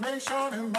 foundation and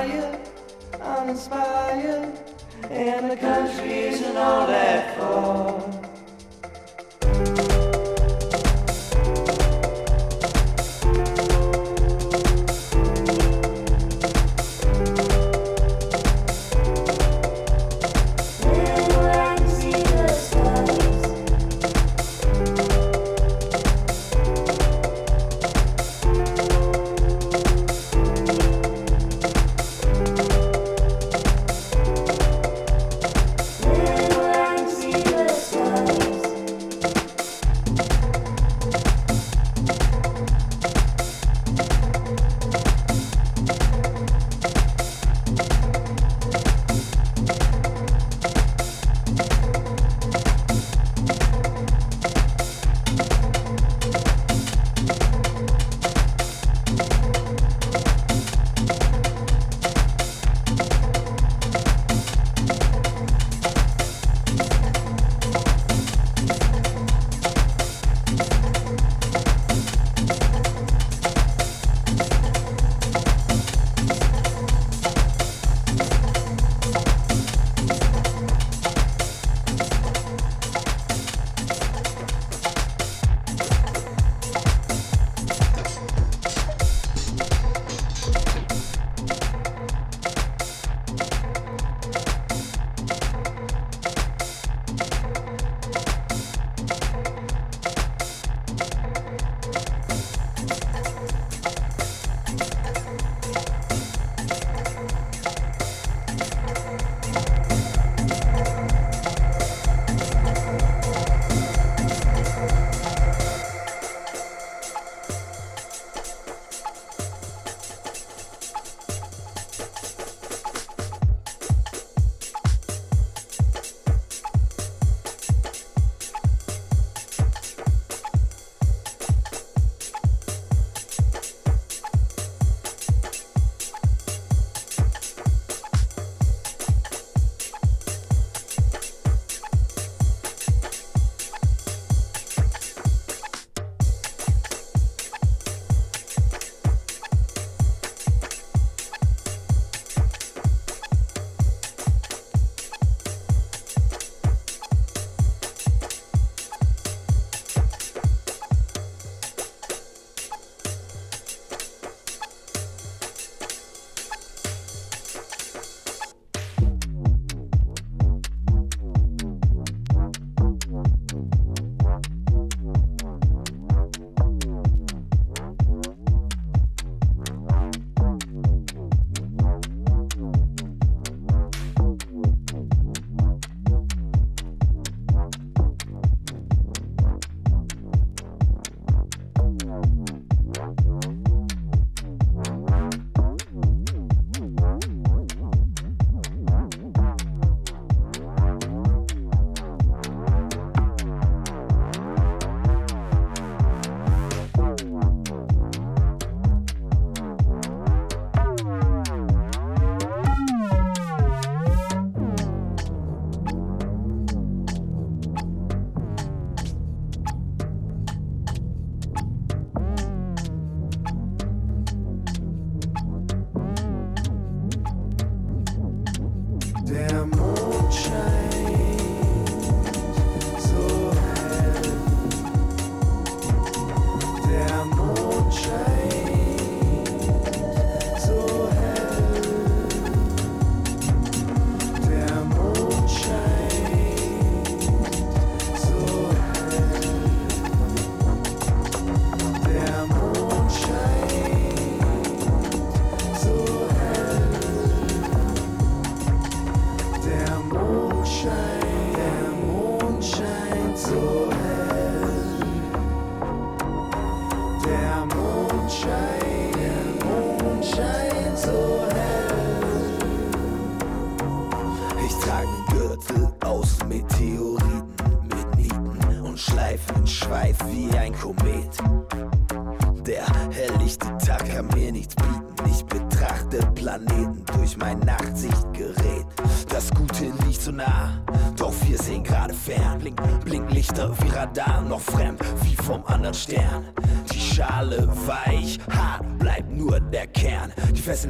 uninspired, uninspired, and the country isn't all that far.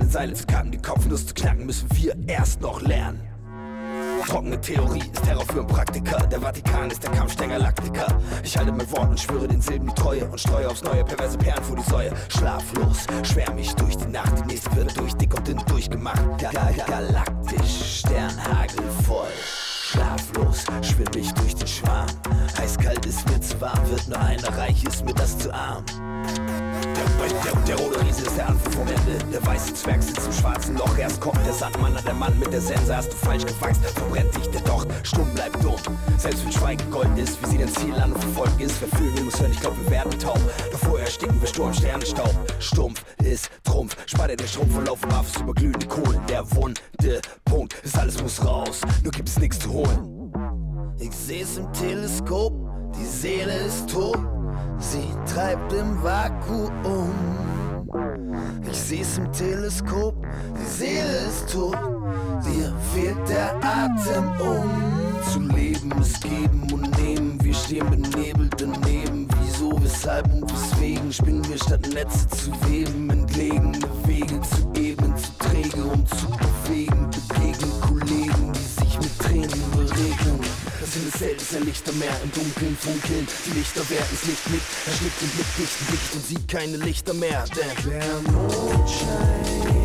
keine Seile zu kacken, die Kopfnuss zu knacken, müssen wir erst noch lernen. Trockene Theorie ist Terror für ein Praktiker. Der Vatikan ist der Kampfstänger Laktiker. Ich halte mein Wort und schwöre den Silben die Treue und streue aufs neue perverse Perlen Mann mit der Sense hast du falsch gewachst, verbrennt dich der Docht, stumm bleibt dumm. Selbst wenn Schweigen Gold ist, wie sie dein Ziel an und verfolgt ist, verfügen wir uns hören, ich glaub, wir werden taub. Doch vorher ersticken wir Sturm, Sternenstaub. Stumpf ist Trumpf, spalte den Schrumpf und laufen Waffs über glühende Kohlen. Der Wunde, Punkt, ist alles muss raus, nur gibt's nichts zu holen. Ich seh's im Teleskop, die Seele ist tot, sie treibt im Vakuum. Ich seh's im Teleskop, die Seele ist tot. Dir fehlt der Atem, um zu leben. Es geben und nehmen, wir stehen benebelt daneben. Wieso, weshalb und weswegen spinnen wir statt Netze zu weben, entlegene Wege zu geben, zu träge, und zu bewegen. sind es selbst Lichter mehr im Dunkeln funkeln. Die Lichter werden's nicht mit, er schlägt den Blick nicht dicht und sieht keine Lichter mehr, denn der Mond scheint.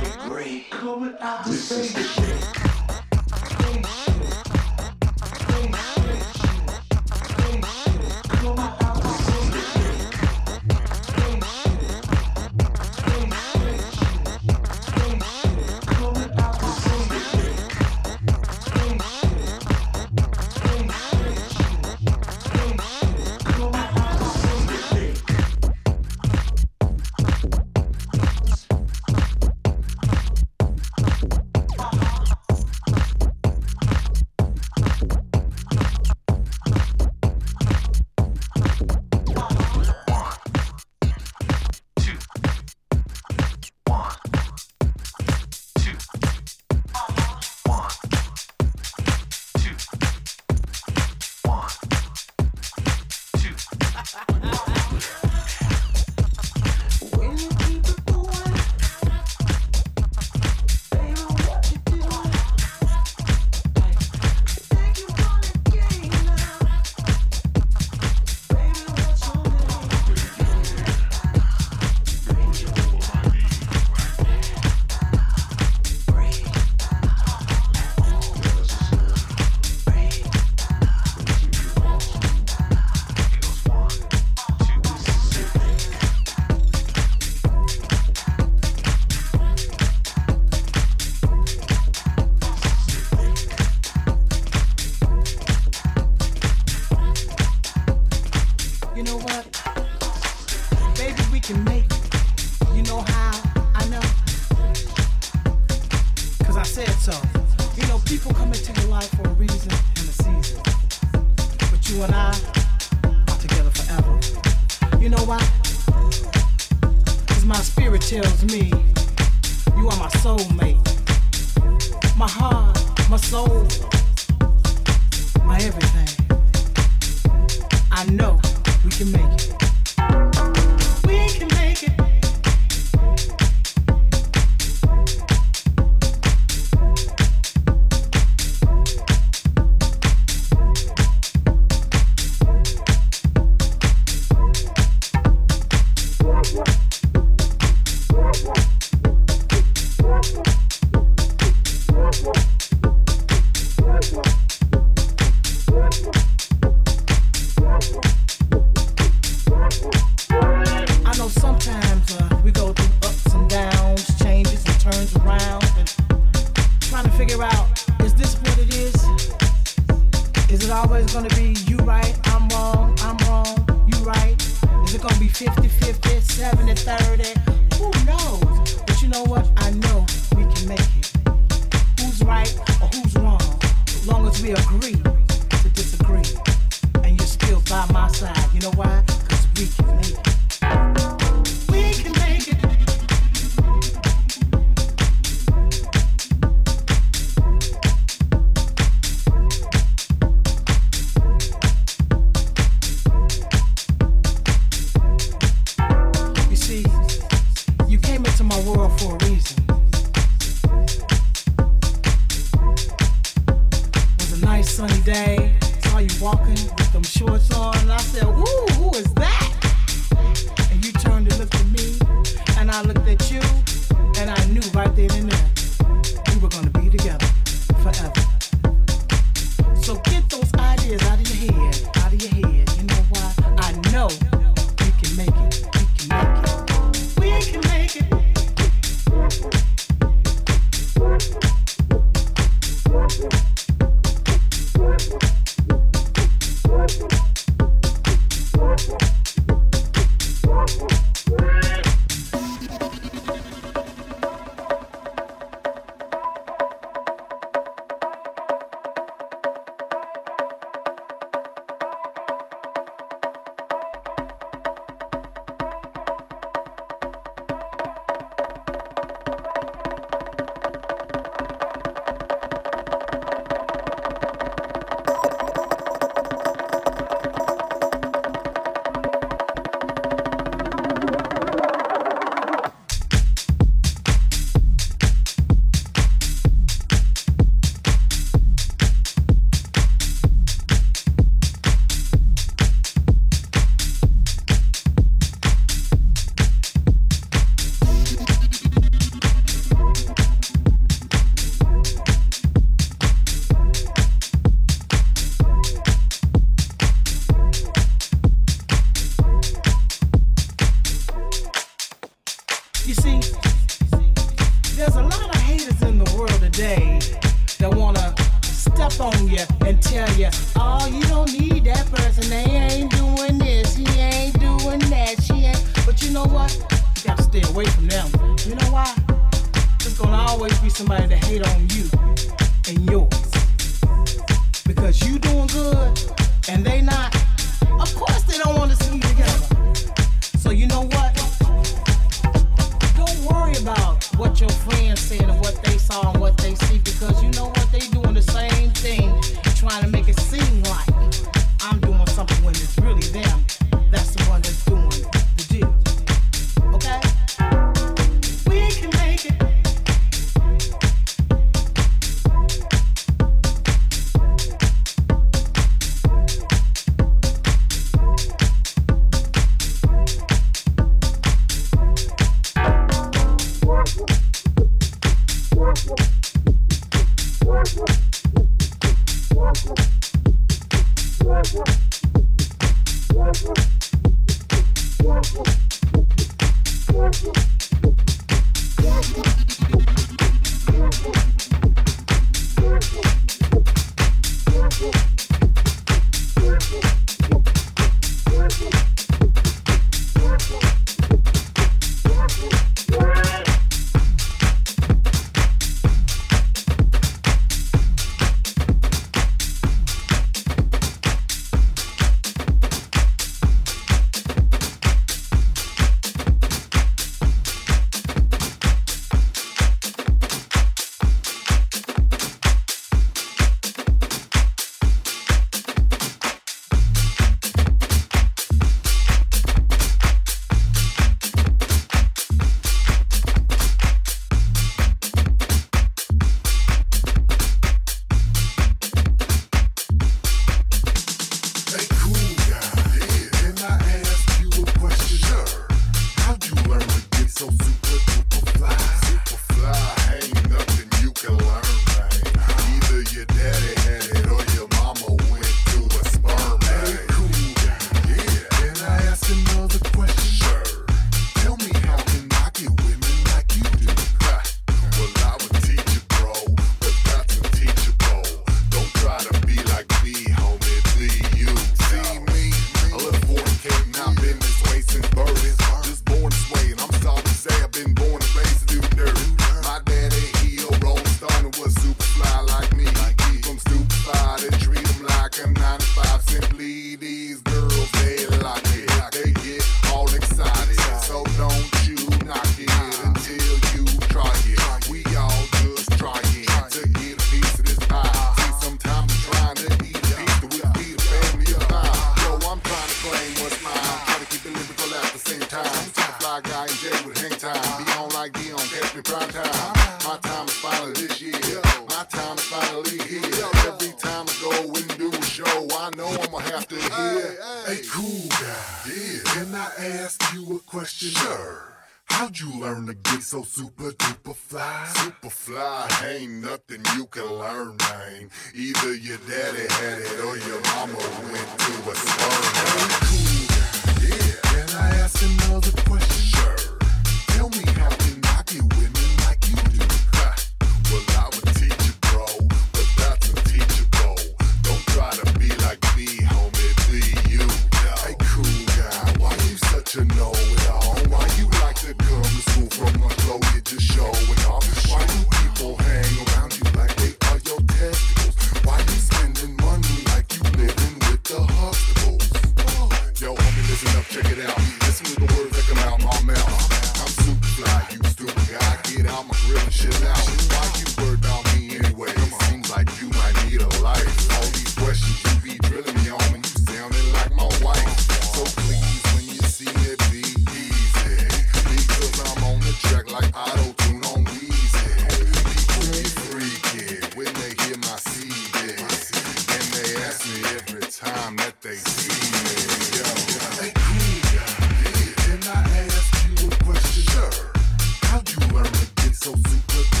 so secret.